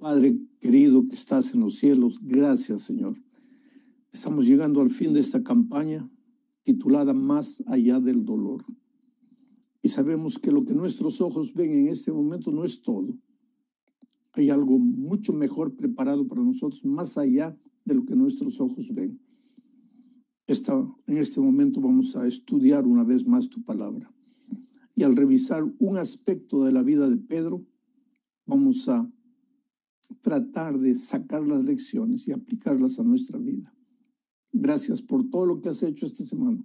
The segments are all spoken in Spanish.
Padre querido que estás en los cielos, gracias Señor. Estamos llegando al fin de esta campaña titulada Más allá del dolor. Y sabemos que lo que nuestros ojos ven en este momento no es todo. Hay algo mucho mejor preparado para nosotros, más allá de lo que nuestros ojos ven. Esta, en este momento vamos a estudiar una vez más tu palabra. Y al revisar un aspecto de la vida de Pedro, vamos a tratar de sacar las lecciones y aplicarlas a nuestra vida. Gracias por todo lo que has hecho esta semana,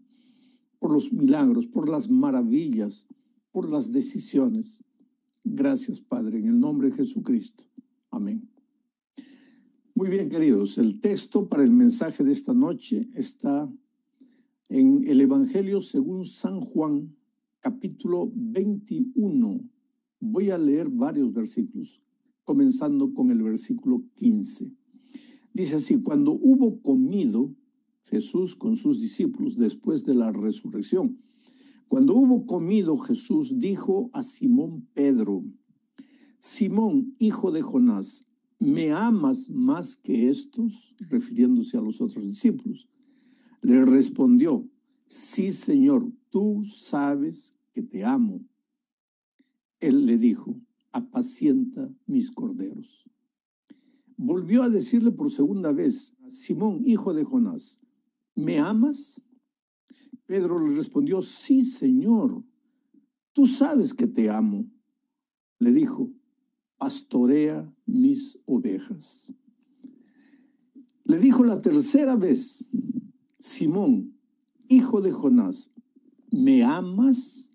por los milagros, por las maravillas, por las decisiones. Gracias, Padre, en el nombre de Jesucristo. Amén. Muy bien, queridos, el texto para el mensaje de esta noche está en el Evangelio según San Juan, capítulo 21. Voy a leer varios versículos, comenzando con el versículo 15. Dice así, cuando hubo comido Jesús con sus discípulos después de la resurrección, cuando hubo comido Jesús dijo a Simón Pedro, Simón, hijo de Jonás, ¿me amas más que estos? refiriéndose a los otros discípulos. Le respondió, sí, Señor, tú sabes que te amo. Él le dijo, apacienta mis corderos. Volvió a decirle por segunda vez, Simón, hijo de Jonás, ¿me amas? Pedro le respondió, sí, Señor, tú sabes que te amo. Le dijo, pastorea mis ovejas. Le dijo la tercera vez, Simón, hijo de Jonás, ¿me amas?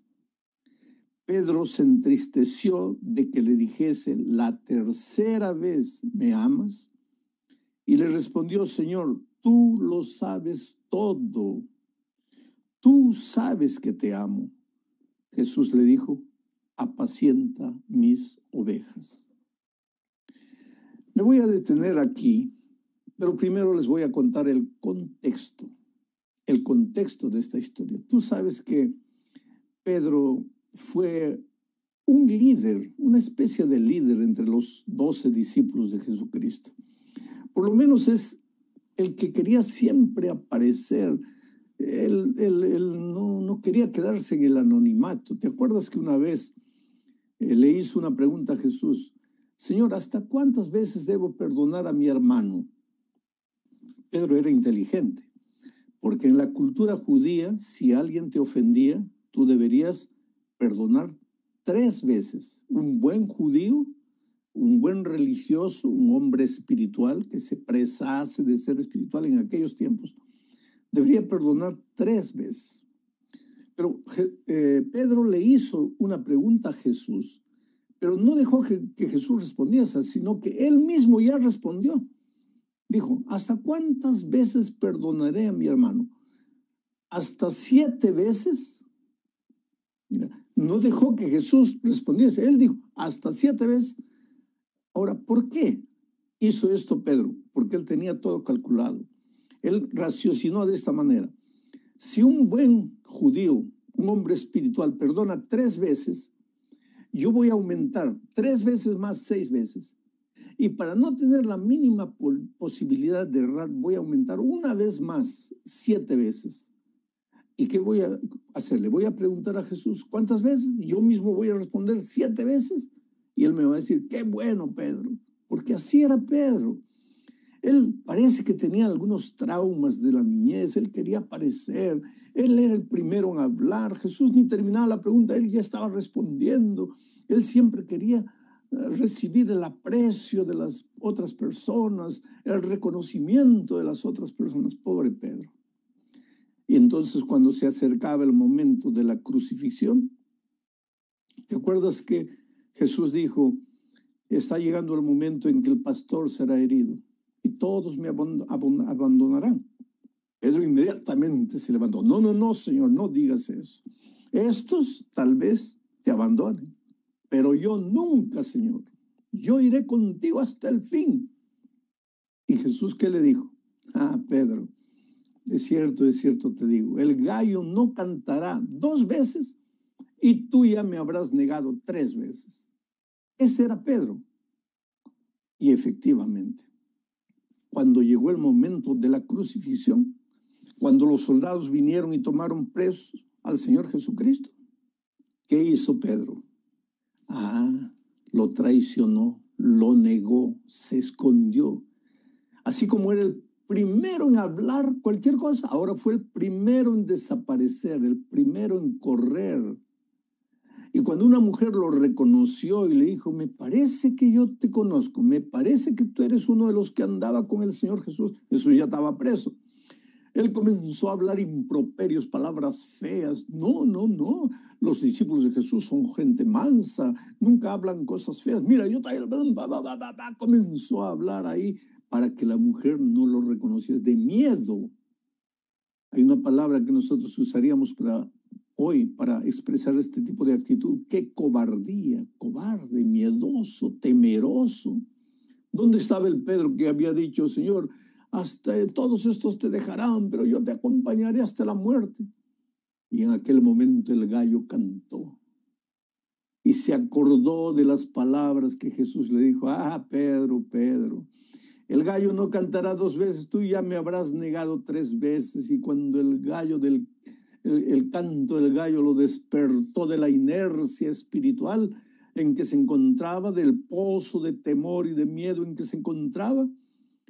Pedro se entristeció de que le dijese la tercera vez, ¿me amas? Y le respondió, Señor, tú lo sabes todo. Tú sabes que te amo. Jesús le dijo, apacienta mis ovejas. Me voy a detener aquí, pero primero les voy a contar el contexto, el contexto de esta historia. Tú sabes que Pedro fue un líder, una especie de líder entre los doce discípulos de Jesucristo. Por lo menos es el que quería siempre aparecer. Él, no, no, quería quedarse en el anonimato. ¿Te acuerdas que una vez eh, le hizo una pregunta a Jesús? Señor, ¿hasta cuántas veces debo perdonar a mi hermano? Pedro era inteligente, porque en la cultura judía, si alguien te ofendía, tú deberías perdonar tres veces. Un buen judío, un buen religioso, un hombre espiritual que se presase de ser espiritual en aquellos tiempos, debería perdonar tres veces. Pero eh, Pedro le hizo una pregunta a Jesús, pero no dejó que, que Jesús respondiese, sino que él mismo ya respondió. Dijo, ¿hasta cuántas veces perdonaré a mi hermano? ¿Hasta siete veces? Mira, no dejó que Jesús respondiese. Él dijo, hasta siete veces. Ahora, ¿por qué hizo esto Pedro? Porque él tenía todo calculado. Él raciocinó de esta manera. Si un buen judío, un hombre espiritual, perdona tres veces, yo voy a aumentar tres veces más seis veces. Y para no tener la mínima posibilidad de errar, voy a aumentar una vez más siete veces. ¿Y qué voy a hacer? Le voy a preguntar a Jesús, ¿cuántas veces? Yo mismo voy a responder siete veces. Y él me va a decir, qué bueno, Pedro, porque así era Pedro. Él parece que tenía algunos traumas de la niñez, él quería aparecer, él era el primero en hablar. Jesús ni terminaba la pregunta, él ya estaba respondiendo. Él siempre quería eh, recibir el aprecio de las otras personas, el reconocimiento de las otras personas. Pobre Pedro. Y entonces cuando se acercaba el momento de la crucifixión, ¿te acuerdas que Jesús dijo, está llegando el momento en que el pastor será herido y todos me abandonarán? Pedro inmediatamente se levantó. No, no, no, Señor, no digas eso. Estos tal vez te abandonen, pero yo nunca, Señor. Yo iré contigo hasta el fin. Y Jesús, ¿qué le dijo? Ah, Pedro, de cierto, de cierto te digo, el gallo no cantará dos veces y tú ya me habrás negado tres veces. Ese era Pedro. Y efectivamente, cuando llegó el momento de la crucifixión, cuando los soldados vinieron y tomaron presos al Señor Jesucristo, ¿qué hizo Pedro? Ah, lo traicionó, lo negó, se escondió. Así como era el primero en hablar cualquier cosa, ahora fue el primero en desaparecer, el primero en correr. Y cuando una mujer lo reconoció y le dijo, me parece que yo te conozco, me parece que tú eres uno de los que andaba con el Señor Jesús, Jesús ya estaba preso. Él comenzó a hablar improperios, palabras feas. No, no, no. Los discípulos de Jesús son gente mansa, nunca hablan cosas feas. Mira, yo comenzó a hablar ahí para que la mujer no lo reconociera, de miedo. Hay una palabra que nosotros usaríamos hoy para expresar este tipo de actitud. Qué cobardía, cobarde, miedoso, temeroso. ¿Dónde estaba el Pedro que había dicho, Señor, hasta todos estos te dejarán, pero yo te acompañaré hasta la muerte. Y en aquel momento el gallo cantó y se acordó de las palabras que Jesús le dijo, ah, Pedro, Pedro, el gallo no cantará dos veces, tú ya me habrás negado tres veces. Y cuando el gallo del, el canto del gallo lo despertó de la inercia espiritual en que se encontraba, del pozo de temor y de miedo en que se encontraba,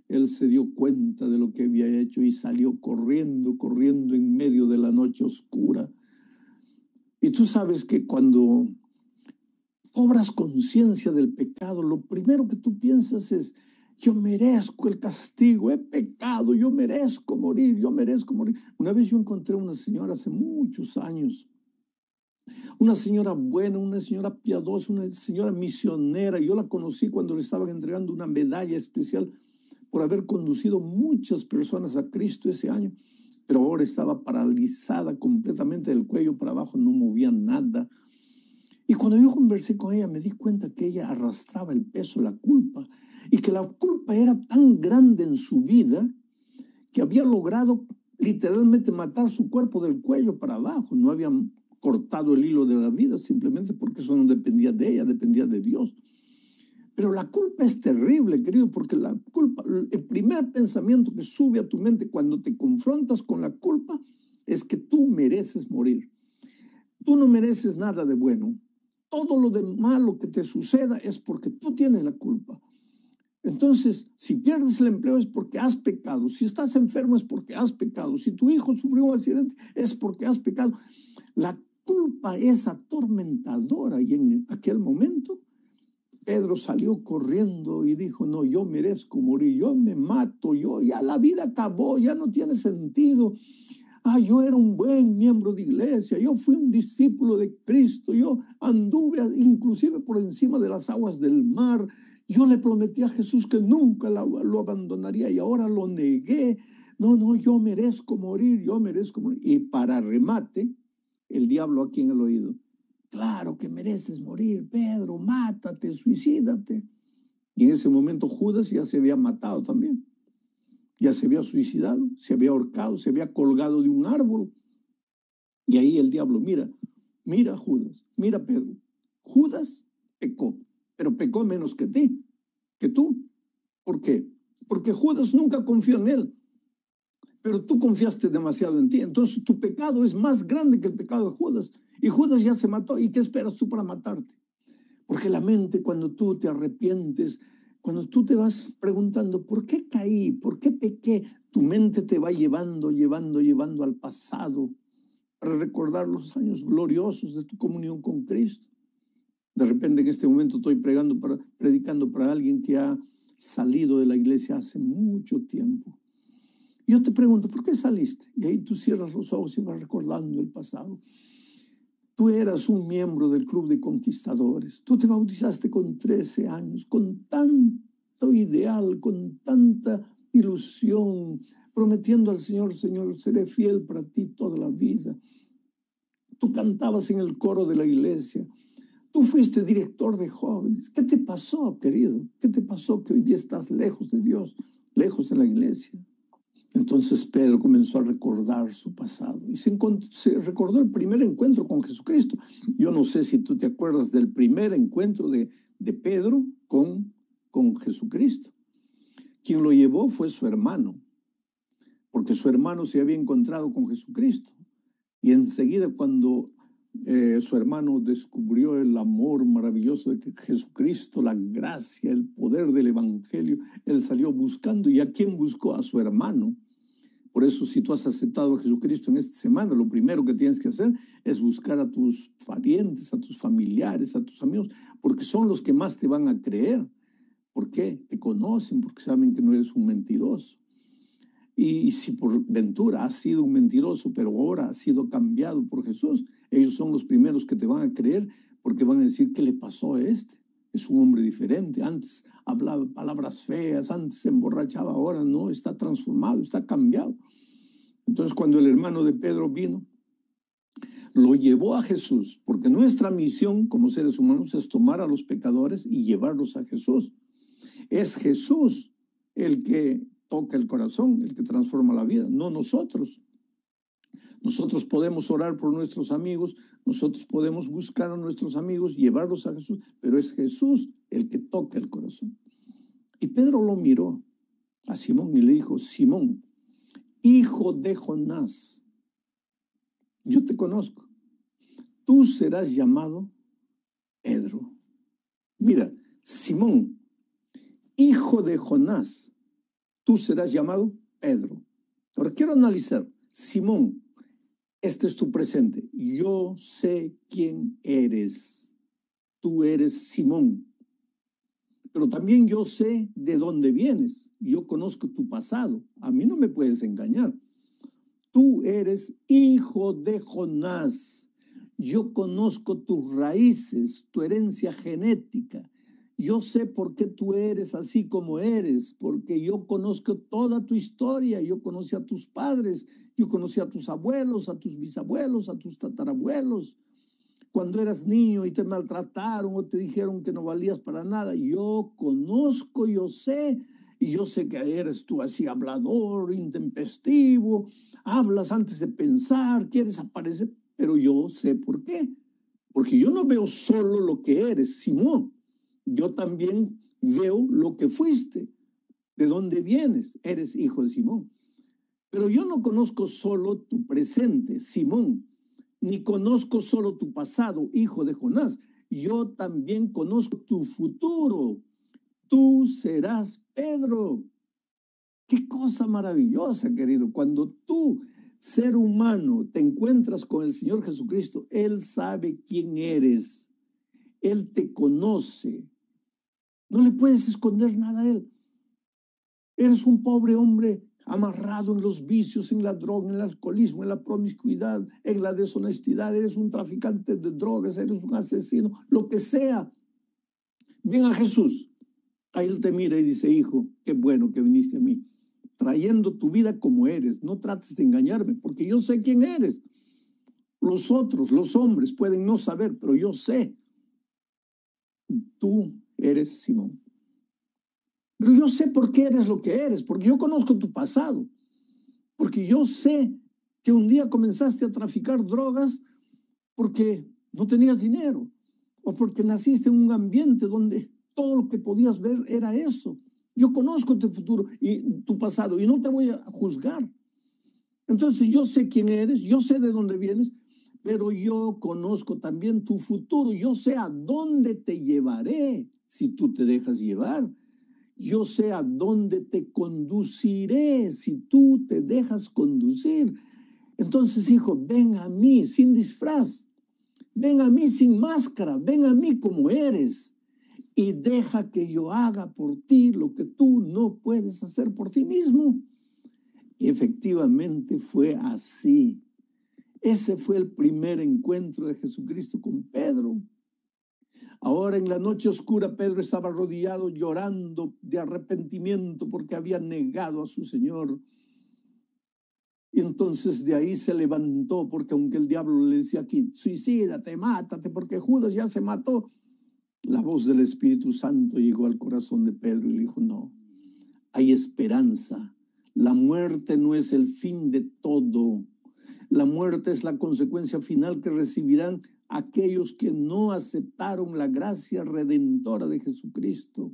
él se dio cuenta de lo que había hecho y salió corriendo, corriendo en medio de la noche oscura. Y tú sabes que cuando cobras conciencia del pecado, lo primero que tú piensas es, yo merezco el castigo, he pecado, yo merezco morir, yo merezco morir. Una vez yo encontré una señora hace muchos años, una señora buena, una señora piadosa, una señora misionera. Yo la conocí cuando le estaban entregando una medalla especial por haber conducido muchas personas a Cristo ese año, pero ahora estaba paralizada completamente del cuello para abajo, no movía nada. Y cuando yo conversé con ella, me di cuenta que ella arrastraba el peso, la culpa, y que la culpa era tan grande en su vida que había logrado literalmente matar su cuerpo del cuello para abajo. No había cortado el hilo de la vida simplemente porque eso no dependía de ella, dependía de Dios. Pero la culpa es terrible, querido, porque la culpa, el primer pensamiento que sube a tu mente cuando te confrontas con la culpa es que tú mereces morir. Tú no mereces nada de bueno. Todo lo de malo que te suceda es porque tú tienes la culpa. Entonces, si pierdes el empleo es porque has pecado. Si estás enfermo es porque has pecado. Si tu hijo sufrió un accidente es porque has pecado. La culpa es atormentadora y en aquel momento Pedro salió corriendo y dijo, no, yo merezco morir, yo me mato, yo ya la vida acabó, ya no tiene sentido. Ah, yo era un buen miembro de iglesia, yo fui un discípulo de Cristo, yo anduve inclusive por encima de las aguas del mar, yo le prometí a Jesús que nunca lo abandonaría y ahora lo negué. No, no, yo merezco morir, yo merezco morir. Y para remate, el diablo aquí en el oído, Claro que mereces morir, Pedro, mátate, suicídate. Y en ese momento Judas ya se había matado también. Ya se había suicidado, se había ahorcado, se había colgado de un árbol. Y ahí el diablo, mira, mira Judas, mira Pedro. Judas pecó, pero pecó menos que ti, que tú. ¿Por qué? Porque Judas nunca confió en él, pero tú confiaste demasiado en ti. Entonces tu pecado es más grande que el pecado de Judas. Y Judas ya se mató. ¿Y qué esperas tú para matarte? Porque la mente, cuando tú te arrepientes, cuando tú te vas preguntando, ¿por qué caí? ¿Por qué pequé? Tu mente te va llevando, llevando, llevando al pasado para recordar los años gloriosos de tu comunión con Cristo. De repente en este momento estoy predicando para, predicando para alguien que ha salido de la iglesia hace mucho tiempo. Yo te pregunto, ¿por qué saliste? Y ahí tú cierras los ojos y vas recordando el pasado. Tú eras un miembro del Club de Conquistadores. Tú te bautizaste con 13 años, con tanto ideal, con tanta ilusión, prometiendo al Señor, Señor, seré fiel para ti toda la vida. Tú cantabas en el coro de la iglesia. Tú fuiste director de jóvenes. ¿Qué te pasó, querido? ¿Qué te pasó que hoy día estás lejos de Dios, lejos de la iglesia? Entonces Pedro comenzó a recordar su pasado y se, recordó el primer encuentro con Jesucristo. Yo no sé si tú te acuerdas del primer encuentro de, de Pedro con con Jesucristo. Quien lo llevó fue su hermano, porque su hermano se había encontrado con Jesucristo. Y enseguida cuando eh, su hermano descubrió el amor maravilloso de Jesucristo, la gracia, el poder del Evangelio, él salió buscando. ¿Y a quién buscó? A su hermano. Por eso, si tú has aceptado a Jesucristo en esta semana, lo primero que tienes que hacer es buscar a tus parientes, a tus familiares, a tus amigos, porque son los que más te van a creer. ¿Por qué? Te conocen, porque saben que no eres un mentiroso. Y si por ventura has sido un mentiroso, pero ahora has sido cambiado por Jesús, ellos son los primeros que te van a creer porque van a decir, ¿qué le pasó a este? Es un hombre diferente. Antes hablaba palabras feas, antes se emborrachaba, ahora no, está transformado, está cambiado. Entonces cuando el hermano de Pedro vino, lo llevó a Jesús, porque nuestra misión como seres humanos es tomar a los pecadores y llevarlos a Jesús. Es Jesús el que toca el corazón, el que transforma la vida, no nosotros. Nosotros podemos orar por nuestros amigos, nosotros podemos buscar a nuestros amigos, llevarlos a Jesús, pero es Jesús el que toca el corazón. Y Pedro lo miró a Simón y le dijo, Simón, hijo de Jonás, yo te conozco, tú serás llamado Pedro. Mira, Simón, hijo de Jonás, tú serás llamado Pedro. Ahora quiero analizar, Simón, este es tu presente. Yo sé quién eres. Tú eres Simón. Pero también yo sé de dónde vienes. Yo conozco tu pasado. A mí no me puedes engañar. Tú eres hijo de Jonás. Yo conozco tus raíces, tu herencia genética. Yo sé por qué tú eres así como eres, porque yo conozco toda tu historia, yo conocí a tus padres, yo conocí a tus abuelos, a tus bisabuelos, a tus tatarabuelos. Cuando eras niño y te maltrataron o te dijeron que no valías para nada, yo conozco, yo sé, y yo sé que eres tú así hablador, intempestivo, hablas antes de pensar, quieres aparecer, pero yo sé por qué. Porque yo no veo solo lo que eres, Simón yo también veo lo que fuiste, de dónde vienes, eres hijo de Simón. Pero yo no conozco solo tu presente, Simón, ni conozco solo tu pasado, hijo de Jonás. Yo también conozco tu futuro. Tú serás Pedro. Qué cosa maravillosa, querido. Cuando tú, ser humano, te encuentras con el Señor Jesucristo, Él sabe quién eres. Él te conoce. No le puedes esconder nada a Él. Eres un pobre hombre amarrado en los vicios, en la droga, en el alcoholismo, en la promiscuidad, en la deshonestidad. Eres un traficante de drogas, eres un asesino, lo que sea. Ven a Jesús. Ahí Él te mira y dice, hijo, qué bueno que viniste a mí, trayendo tu vida como eres. No trates de engañarme, porque yo sé quién eres. Los otros, los hombres, pueden no saber, pero yo sé. Tú eres Simón. Pero yo sé por qué eres lo que eres, porque yo conozco tu pasado, porque yo sé que un día comenzaste a traficar drogas porque no tenías dinero o porque naciste en un ambiente donde todo lo que podías ver era eso. Yo conozco tu futuro y tu pasado y no te voy a juzgar. Entonces yo sé quién eres, yo sé de dónde vienes, pero yo conozco también tu futuro, yo sé a dónde te llevaré si tú te dejas llevar. Yo sé a dónde te conduciré si tú te dejas conducir. Entonces, hijo, ven a mí sin disfraz, ven a mí sin máscara, ven a mí como eres y deja que yo haga por ti lo que tú no puedes hacer por ti mismo. Y efectivamente fue así. Ese fue el primer encuentro de Jesucristo con Pedro. Ahora en la noche oscura Pedro estaba arrodillado llorando de arrepentimiento porque había negado a su Señor. Y entonces de ahí se levantó porque aunque el diablo le decía aquí, suicídate, mátate, porque Judas ya se mató, la voz del Espíritu Santo llegó al corazón de Pedro y le dijo, no, hay esperanza. La muerte no es el fin de todo. La muerte es la consecuencia final que recibirán aquellos que no aceptaron la gracia redentora de Jesucristo.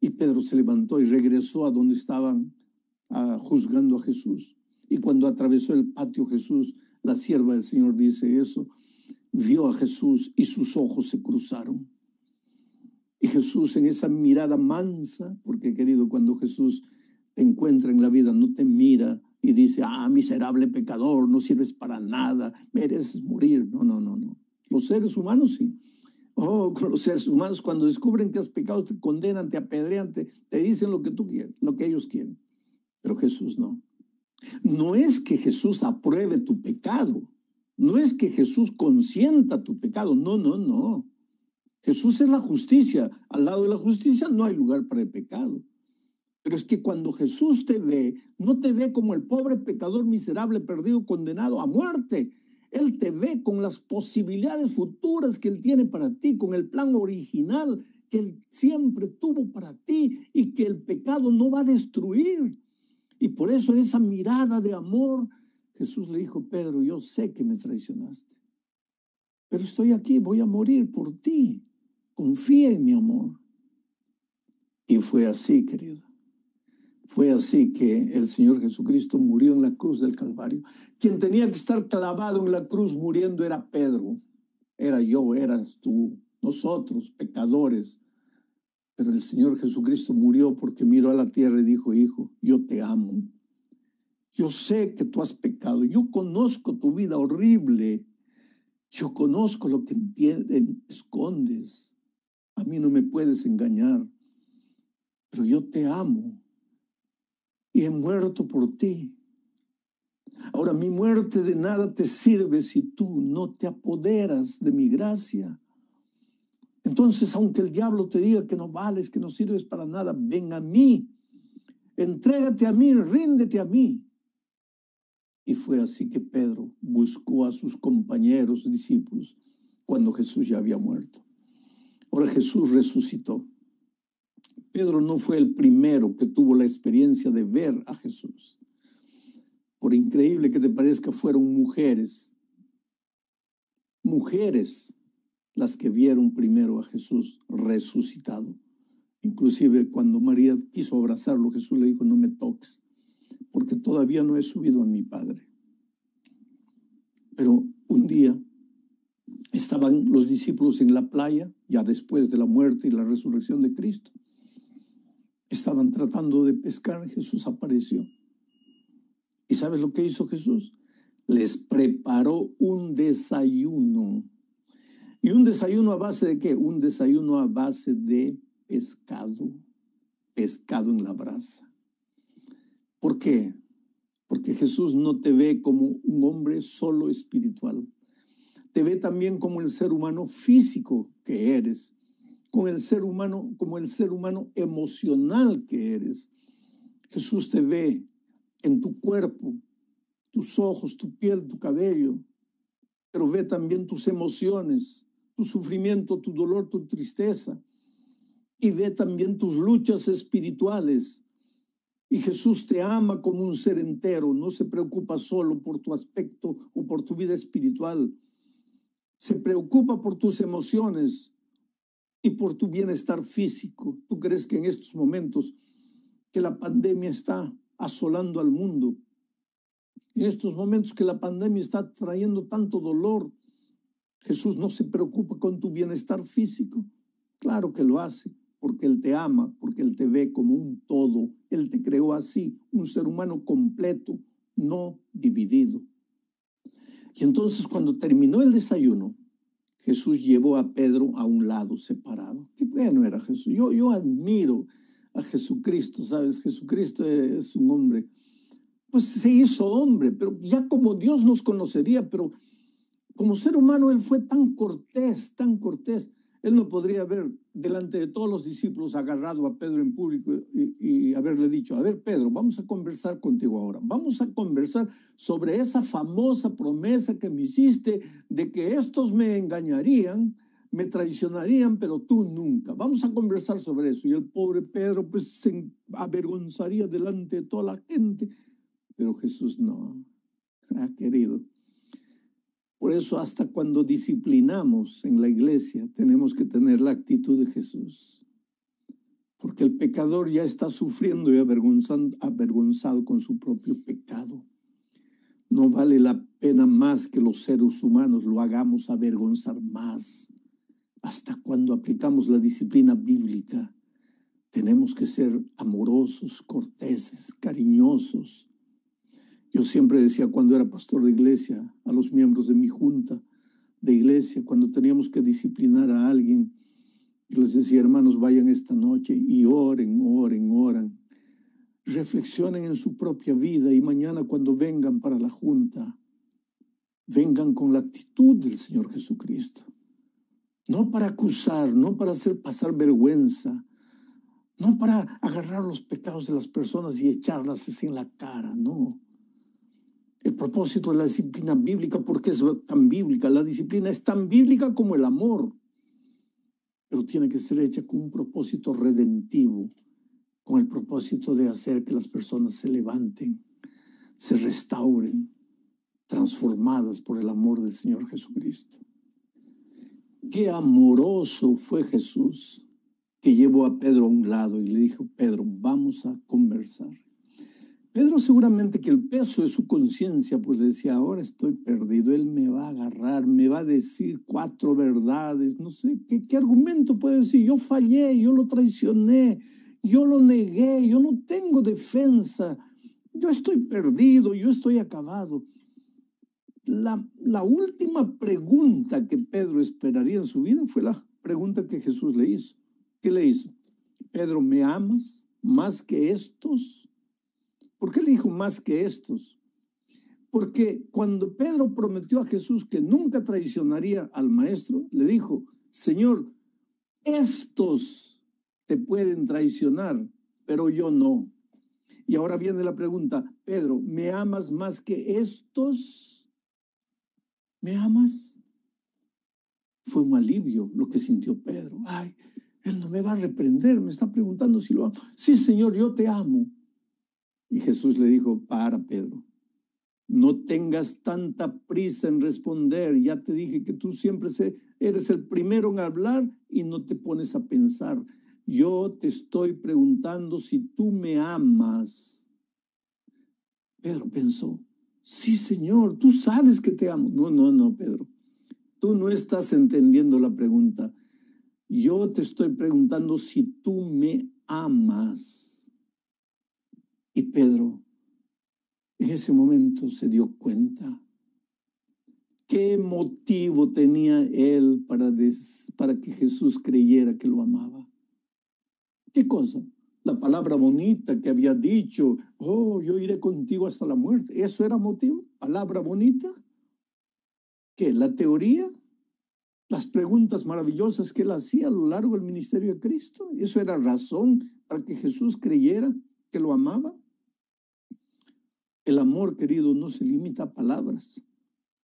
Y Pedro se levantó y regresó a donde estaban ah, juzgando a Jesús. Y cuando atravesó el patio Jesús, la sierva del Señor dice eso, vio a Jesús y sus ojos se cruzaron. Y Jesús en esa mirada mansa, porque querido, cuando Jesús te encuentra en la vida, no te mira y dice, ah, miserable pecador, no sirves para nada, mereces morir. No, no, no, no. Los seres humanos sí. Oh, los seres humanos cuando descubren que has pecado te condenan, te apedrean, te, te dicen lo que tú quieres, lo que ellos quieren. Pero Jesús no. No es que Jesús apruebe tu pecado. No es que Jesús consienta tu pecado. No, no, no. Jesús es la justicia. Al lado de la justicia no hay lugar para el pecado. Pero es que cuando Jesús te ve, no te ve como el pobre pecador miserable, perdido, condenado a muerte. Él te ve con las posibilidades futuras que Él tiene para ti, con el plan original que Él siempre tuvo para ti y que el pecado no va a destruir. Y por eso esa mirada de amor, Jesús le dijo, Pedro, yo sé que me traicionaste, pero estoy aquí, voy a morir por ti. Confía en mi amor. Y fue así, querido. Fue así que el Señor Jesucristo murió en la cruz del Calvario. Quien tenía que estar clavado en la cruz muriendo era Pedro. Era yo, eras tú, nosotros, pecadores. Pero el Señor Jesucristo murió porque miró a la tierra y dijo, hijo, yo te amo. Yo sé que tú has pecado. Yo conozco tu vida horrible. Yo conozco lo que escondes. A mí no me puedes engañar. Pero yo te amo y he muerto por ti. Ahora mi muerte de nada te sirve si tú no te apoderas de mi gracia. Entonces, aunque el diablo te diga que no vales, que no sirves para nada, ven a mí, entrégate a mí, ríndete a mí. Y fue así que Pedro buscó a sus compañeros discípulos cuando Jesús ya había muerto. Ahora Jesús resucitó. Pedro no fue el primero que tuvo la experiencia de ver a Jesús. Por increíble que te parezca, fueron mujeres, mujeres las que vieron primero a Jesús resucitado. Inclusive cuando María quiso abrazarlo, Jesús le dijo, no me toques, porque todavía no he subido a mi Padre. Pero un día estaban los discípulos en la playa, ya después de la muerte y la resurrección de Cristo. Estaban tratando de pescar, Jesús apareció. ¿Y sabes lo que hizo Jesús? Les preparó un desayuno. ¿Y un desayuno a base de qué? Un desayuno a base de pescado. Pescado en la brasa. ¿Por qué? Porque Jesús no te ve como un hombre solo espiritual. Te ve también como el ser humano físico que eres con el ser humano como el ser humano emocional que eres. Jesús te ve en tu cuerpo, tus ojos, tu piel, tu cabello, pero ve también tus emociones, tu sufrimiento, tu dolor, tu tristeza, y ve también tus luchas espirituales. Y Jesús te ama como un ser entero, no se preocupa solo por tu aspecto o por tu vida espiritual, se preocupa por tus emociones, y por tu bienestar físico. ¿Tú crees que en estos momentos que la pandemia está asolando al mundo, en estos momentos que la pandemia está trayendo tanto dolor, Jesús no se preocupa con tu bienestar físico? Claro que lo hace, porque Él te ama, porque Él te ve como un todo. Él te creó así, un ser humano completo, no dividido. Y entonces cuando terminó el desayuno, Jesús llevó a Pedro a un lado separado. Qué bueno era Jesús. Yo, yo admiro a Jesucristo, ¿sabes? Jesucristo es un hombre. Pues se hizo hombre, pero ya como Dios nos conocería, pero como ser humano él fue tan cortés, tan cortés. Él no podría haber delante de todos los discípulos agarrado a Pedro en público y, haberle dicho, a ver Pedro, vamos a conversar contigo ahora, vamos a conversar sobre esa famosa promesa que me hiciste de que estos me engañarían, me traicionarían, pero tú nunca. Vamos a conversar sobre eso. Y el pobre Pedro pues se avergonzaría delante de toda la gente, pero Jesús no, ha querido. Por eso hasta cuando disciplinamos en la iglesia tenemos que tener la actitud de Jesús. porque el pecador ya está sufriendo y avergonzado con su propio pecado. No vale la pena más que los seres humanos lo hagamos avergonzar más. Hasta cuando aplicamos la disciplina bíblica, tenemos que ser amorosos, corteses, cariñosos. Yo siempre decía cuando era pastor de iglesia a los miembros de mi junta de iglesia, cuando teníamos que disciplinar a alguien, yo les decía, hermanos, vayan esta noche y oren, oren, oren reflexionen en su propia vida y mañana cuando vengan para la junta, vengan con la actitud del Señor Jesucristo. No para acusar, no para hacer pasar vergüenza, no para agarrar los pecados de las personas y echarlas en la cara, no. El propósito de la disciplina bíblica, porque es tan bíblica? La disciplina es tan bíblica como el amor, pero tiene que ser hecha con un propósito redentivo con el propósito de hacer que las personas se levanten, se restauren, transformadas por el amor del Señor Jesucristo. Qué amoroso fue Jesús que llevó a Pedro a un lado y le dijo, Pedro, vamos a conversar. Pedro seguramente que el peso de su conciencia, pues decía, ahora estoy perdido, él me va a agarrar, me va a decir cuatro verdades, no sé, ¿qué, qué argumento puede decir? Yo fallé, yo lo traicioné, yo lo negué, yo no tengo defensa, yo estoy perdido, yo estoy acabado. La, la última pregunta que Pedro esperaría en su vida fue la pregunta que Jesús le hizo. ¿Qué le hizo? Pedro, ¿me amas más que estos? ¿Por qué le dijo más que estos? Porque cuando Pedro prometió a Jesús que nunca traicionaría al maestro, le dijo, Señor, estos te pueden traicionar, pero yo no. Y ahora viene la pregunta, Pedro, ¿me amas más que estos? ¿Me amas? Fue un alivio lo que sintió Pedro. Ay, él no me va a reprender, me está preguntando si lo amo. Sí, Señor, yo te amo. Y Jesús le dijo, para, Pedro, no tengas tanta prisa en responder. Ya te dije que tú siempre eres el primero en hablar y no te pones a pensar. Yo te estoy preguntando si tú me amas. Pedro pensó, sí, Señor, tú sabes que te amo. No, no, no, Pedro. Tú no estás entendiendo la pregunta. Yo te estoy preguntando si tú me amas. Y Pedro en ese momento se dio cuenta. ¿Qué motivo tenía él para, para que Jesús creyera que lo amaba? ¿Qué cosa? La palabra bonita que había dicho, oh, yo iré contigo hasta la muerte. ¿Eso era motivo? ¿Palabra bonita? ¿Qué? ¿La teoría? Las preguntas maravillosas que él hacía a lo largo del ministerio de Cristo. ¿Eso era razón para que Jesús creyera que lo amaba? El amor, querido, no se limita a palabras.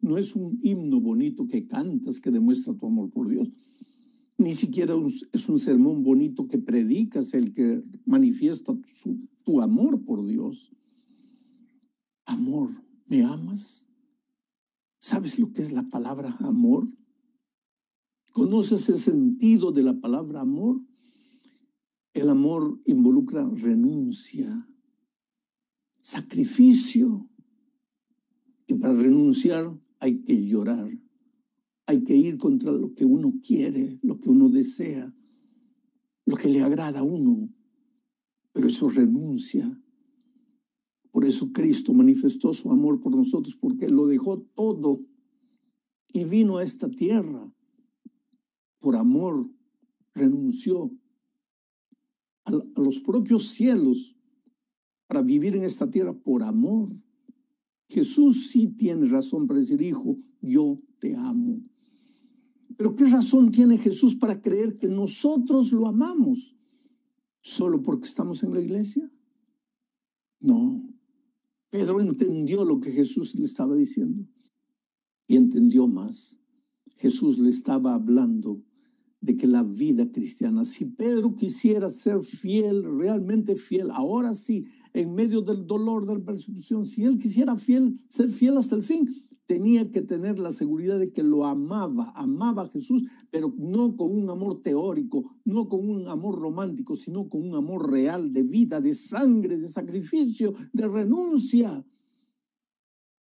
No es un himno bonito que cantas que demuestra tu amor por Dios. Ni siquiera es un sermón bonito que predicas el que manifiesta tu amor por Dios. Amor, ¿me amas? ¿Sabes lo que es la palabra amor? ¿Conoces el sentido de la palabra amor? El amor involucra renuncia, sacrificio. Y para renunciar hay que llorar. Hay que ir contra lo que uno quiere, lo que uno desea, lo que le agrada a uno. Pero eso renuncia. Por eso Cristo manifestó su amor por nosotros, porque lo dejó todo y vino a esta tierra. Por amor renunció a, los propios cielos para vivir en esta tierra por amor. Jesús sí tiene razón para decir, hijo, yo te amo. Pero ¿qué razón tiene Jesús para creer que nosotros lo amamos? ¿Solo porque estamos en la iglesia? No. Pedro entendió lo que Jesús le estaba diciendo y entendió más. Jesús le estaba hablando de que la vida cristiana, si Pedro quisiera ser fiel, realmente fiel, ahora sí, en medio del dolor, de la persecución, si él quisiera fiel, ser fiel hasta el fin, tenía que tener la seguridad de que lo amaba, amaba a Jesús, pero no con un amor teórico, no con un amor romántico, sino con un amor real de vida, de sangre, de sacrificio, de renuncia.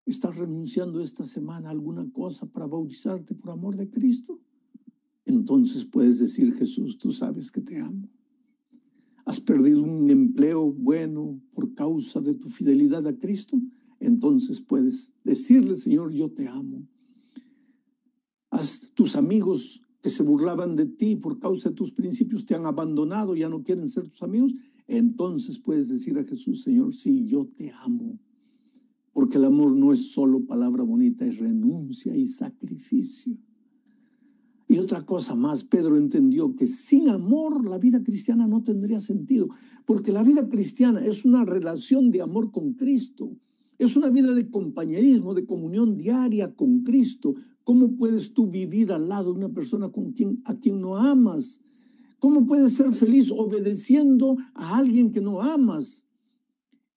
¿Estás renunciando esta semana a alguna cosa para bautizarte por amor de Cristo? Entonces puedes decir, Jesús, tú sabes que te amo. ¿Has perdido un empleo bueno por causa de tu fidelidad a Cristo? Entonces puedes decirle, Señor, yo te amo. Haz tus amigos que se burlaban de ti por causa de tus principios te han abandonado, ya no quieren ser tus amigos. Entonces puedes decir a Jesús, Señor, sí, yo te amo. Porque el amor no es solo palabra bonita, es renuncia y sacrificio. Y otra cosa más, Pedro entendió que sin amor la vida cristiana no tendría sentido, porque la vida cristiana es una relación de amor con Cristo, es una vida de compañerismo, de comunión diaria con Cristo. ¿Cómo puedes tú vivir al lado de una persona con quien, a quien no amas? ¿Cómo puedes ser feliz obedeciendo a alguien que no amas?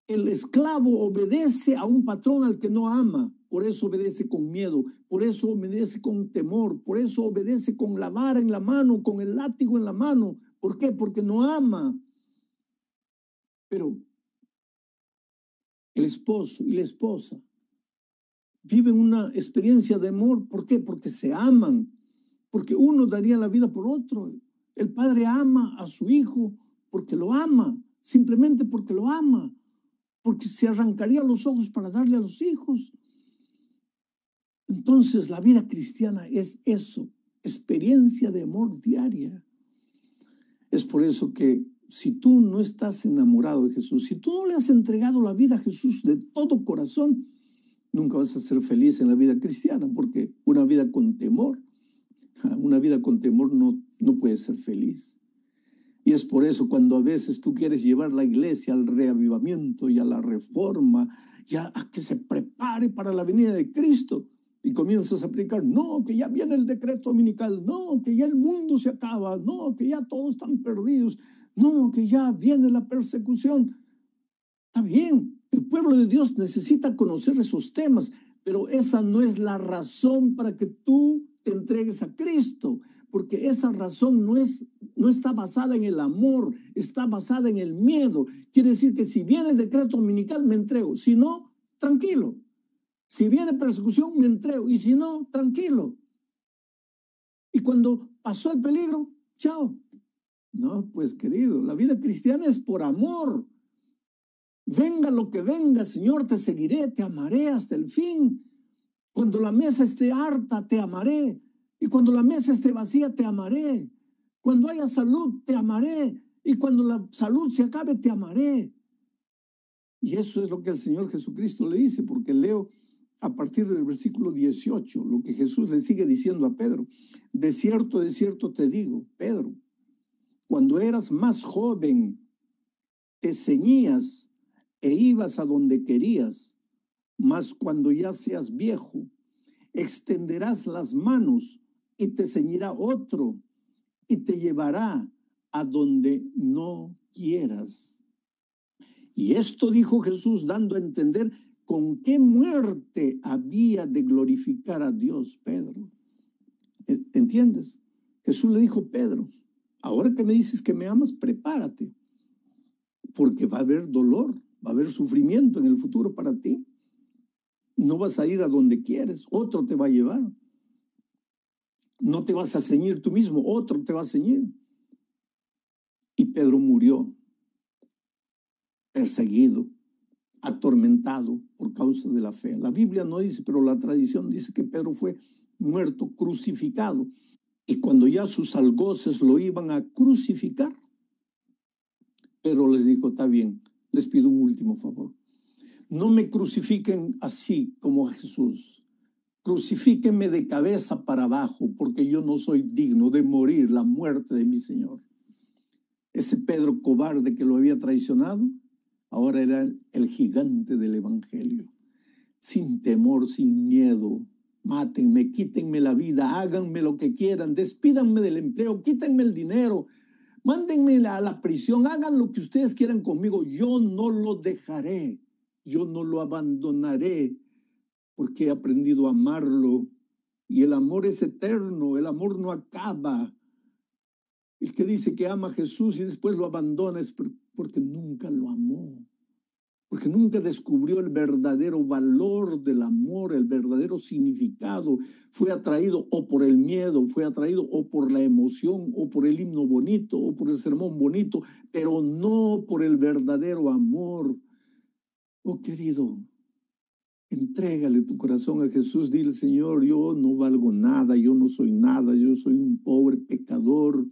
El esclavo obedece a un patrón al que no ama por eso obedece con miedo, por eso obedece con temor, por eso obedece con la vara en la mano, con el látigo en la mano. ¿Por qué? Porque no ama. Pero el esposo y la esposa viven una experiencia de amor. ¿Por qué? Porque se aman, porque uno daría la vida por otro. El padre ama a su hijo porque lo ama, simplemente porque lo ama, porque se arrancaría los ojos para darle a los hijos. Entonces la vida cristiana es eso, experiencia de amor diaria. Es por eso que si tú no estás enamorado de Jesús, si tú no le has entregado la vida a Jesús de todo corazón, nunca vas a ser feliz en la vida cristiana, porque una vida con temor, una vida con temor no, no puede ser feliz. Y es por eso cuando a veces tú quieres llevar la iglesia al reavivamiento y a la reforma, ya a que se prepare para la venida de Cristo, y comienzas a aplicar, no, que ya viene el decreto dominical, no, que ya el mundo se acaba, no, que ya todos están perdidos, no, que ya viene la persecución. Está bien, el pueblo de Dios necesita conocer esos temas, pero esa no es la razón para que tú te entregues a Cristo, porque esa razón no, es, no está basada en el amor, está basada en el miedo. Quiere decir que si viene el decreto dominical, me entrego, si no, tranquilo, si viene persecución, me entrego. Y si no, tranquilo. Y cuando pasó el peligro, chao. No, pues querido, la vida cristiana es por amor. Venga lo que venga, Señor, te seguiré, te amaré hasta el fin. Cuando la mesa esté harta, te amaré. Y cuando la mesa esté vacía, te amaré. Cuando haya salud, te amaré. Y cuando la salud se acabe, te amaré. Y eso es lo que el Señor Jesucristo le dice, porque leo a partir del versículo 18, lo que Jesús le sigue diciendo a Pedro. De cierto, de cierto te digo, Pedro, cuando eras más joven, te ceñías e ibas a donde querías, mas cuando ya seas viejo, extenderás las manos y te ceñirá otro y te llevará a donde no quieras. Y esto dijo Jesús dando a entender ¿Con qué muerte había de glorificar a Dios, Pedro? ¿E-, ¿Entiendes? Jesús le dijo, Pedro, ahora que me dices que me amas, prepárate, porque va a haber dolor, va a haber sufrimiento en el futuro para ti. No vas a ir a donde quieres, otro te va a llevar. No te vas a ceñir tú mismo, otro te va a ceñir. Y Pedro murió perseguido, atormentado por causa de la fe. La Biblia no dice, pero la tradición dice que Pedro fue muerto, crucificado. Y cuando ya sus algoces lo iban a crucificar, Pedro les dijo, está bien, les pido un último favor. No me crucifiquen así como a Jesús. Crucifíquenme de cabeza para abajo, porque yo no soy digno de morir la muerte de mi Señor. Ese Pedro cobarde que lo había traicionado, Ahora era el gigante del Evangelio. Sin temor, sin miedo. Mátenme, quítenme la vida, háganme lo que quieran, despídanme del empleo, quítenme el dinero, mándenme a la prisión, hagan lo que ustedes quieran conmigo. Yo no lo dejaré, yo no lo abandonaré. porque he aprendido a amarlo. Y el amor es eterno, el amor no acaba. El que dice que ama a Jesús y después lo abandona es porque nunca lo amó porque nunca descubrió el verdadero valor del amor, el verdadero significado. Fue atraído o por el miedo, fue atraído o por la emoción, o por el himno bonito, o por el sermón bonito, pero no por el verdadero amor. Oh querido, entrégale tu corazón a Jesús, dile Señor, yo no valgo nada, yo no soy nada, yo soy un pobre pecador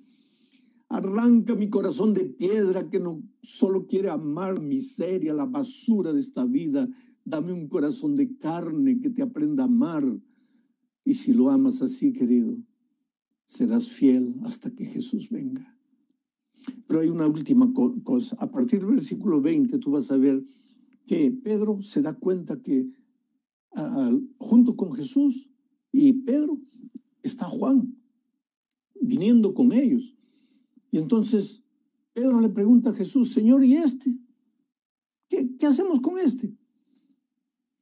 Arranca mi corazón de piedra que no solo quiere amar miseria, la basura de esta vida. Dame un corazón de carne que te aprenda a amar. Y si lo amas así, querido, serás fiel hasta que Jesús venga. Pero hay una última cosa. A partir del versículo 20 tú vas a ver que Pedro se da cuenta que junto con Jesús y Pedro está Juan viniendo con ellos. Y entonces Pedro le pregunta a Jesús, Señor, ¿y este? ¿Qué, qué hacemos con este?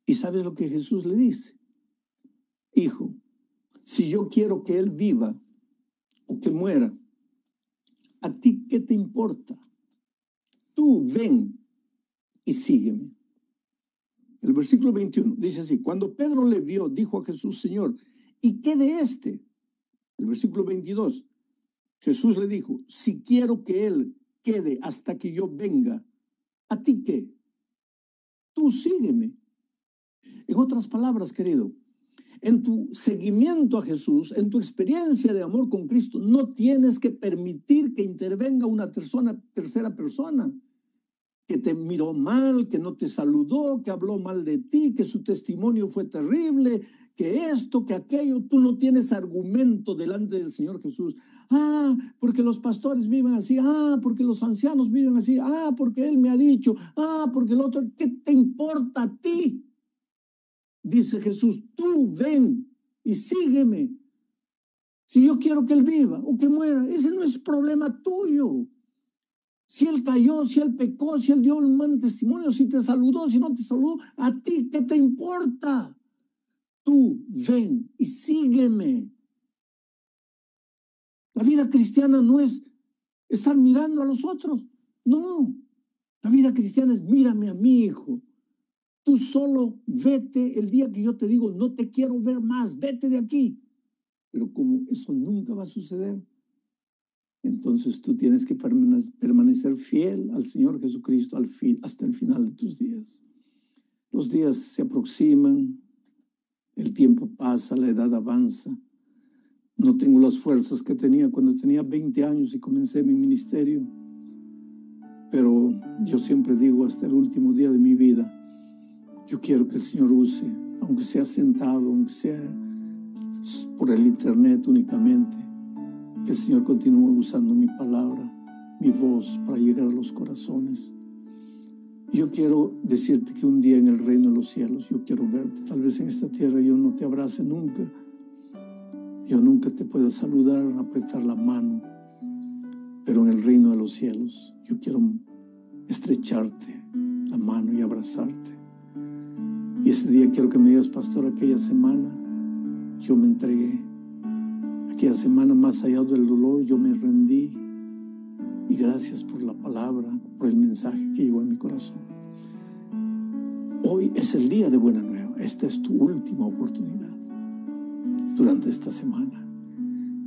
Y sabes lo que Jesús le dice. Hijo, si yo quiero que él viva o que muera, ¿a ti qué te importa? Tú ven y sígueme. El versículo 21 dice así, cuando Pedro le vio, dijo a Jesús, Señor, ¿y qué de este? El versículo 22, Jesús le dijo, si quiero que Él quede hasta que yo venga, ¿a ti qué? Tú sígueme. En otras palabras, querido, en tu seguimiento a Jesús, en tu experiencia de amor con Cristo, no tienes que permitir que intervenga una persona, tercera persona que te miró mal, que no te saludó, que habló mal de ti, que su testimonio fue terrible, que esto, que aquello, tú no tienes argumento delante del Señor Jesús. Ah, porque los pastores viven así, ah, porque los ancianos viven así, ah, porque Él me ha dicho, ah, porque el otro, ¿qué te importa a ti? Dice Jesús, tú ven y sígueme. Si yo quiero que Él viva o que muera, ese no es problema tuyo. Si él cayó, si él pecó, si él dio un mal testimonio, si te saludó, si no te saludó, a ti, ¿qué te importa? Tú ven y sígueme. La vida cristiana no es estar mirando a los otros. No. La vida cristiana es mírame a mi hijo. Tú solo vete el día que yo te digo, no te quiero ver más, vete de aquí. Pero como eso nunca va a suceder, entonces tú tienes que permanecer fiel al Señor Jesucristo hasta el final de tus días. Los días se aproximan, el tiempo pasa, la edad avanza. No tengo las fuerzas que tenía cuando tenía 20 años y comencé mi ministerio. Pero yo siempre digo hasta el último día de mi vida, yo quiero que el Señor use, aunque sea sentado, aunque sea por el internet únicamente, que el Señor continúe usando mi palabra, mi voz para llegar a los corazones yo quiero decirte que un día en el reino de los cielos yo quiero verte. Tal vez en esta tierra yo no te abrace nunca. Yo nunca te pueda saludar, apretar la mano. Pero en el reino de los cielos yo quiero estrecharte la mano y abrazarte. Y ese día quiero que me digas, pastor, aquella semana yo me entregué. Aquella semana más allá del dolor yo me rendí. Y gracias por la palabra, el mensaje que llegó en mi corazón. Hoy es el día de buena nueva. Esta es tu última oportunidad durante esta semana.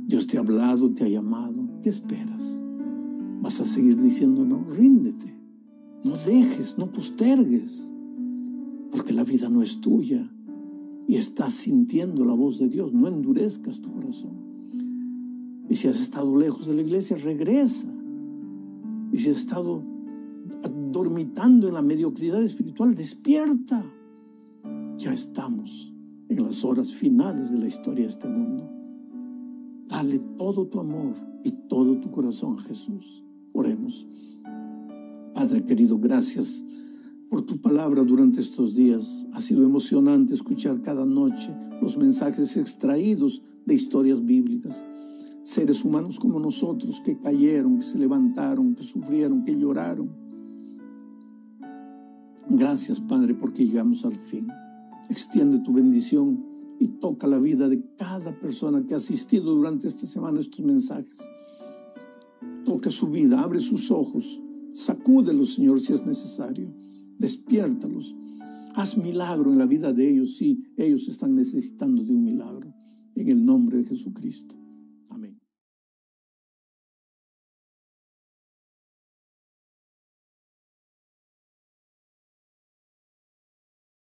Dios te ha hablado, te ha llamado. ¿Qué esperas? ¿Vas a seguir diciendo no? Ríndete. No dejes, no postergues. Porque la vida no es tuya y estás sintiendo la voz de Dios. No endurezcas tu corazón. Y si has estado lejos de la iglesia, regresa. Y si has estado dormitando en la mediocridad espiritual, despierta. Ya estamos en las horas finales de la historia de este mundo. Dale todo tu amor y todo tu corazón a Jesús. Oremos. Padre querido, gracias por tu palabra durante estos días. Ha sido emocionante escuchar cada noche los mensajes extraídos de historias bíblicas. Seres humanos como nosotros que cayeron, que se levantaron, que sufrieron, que lloraron Gracias, Padre, porque llegamos al fin. Extiende tu bendición y toca la vida de cada persona que ha asistido durante esta semana a estos mensajes. Toca su vida, abre sus ojos, sacúdelos, Señor, si es necesario. Despiértalos. Haz milagro en la vida de ellos si ellos están necesitando de un milagro. En el nombre de Jesucristo.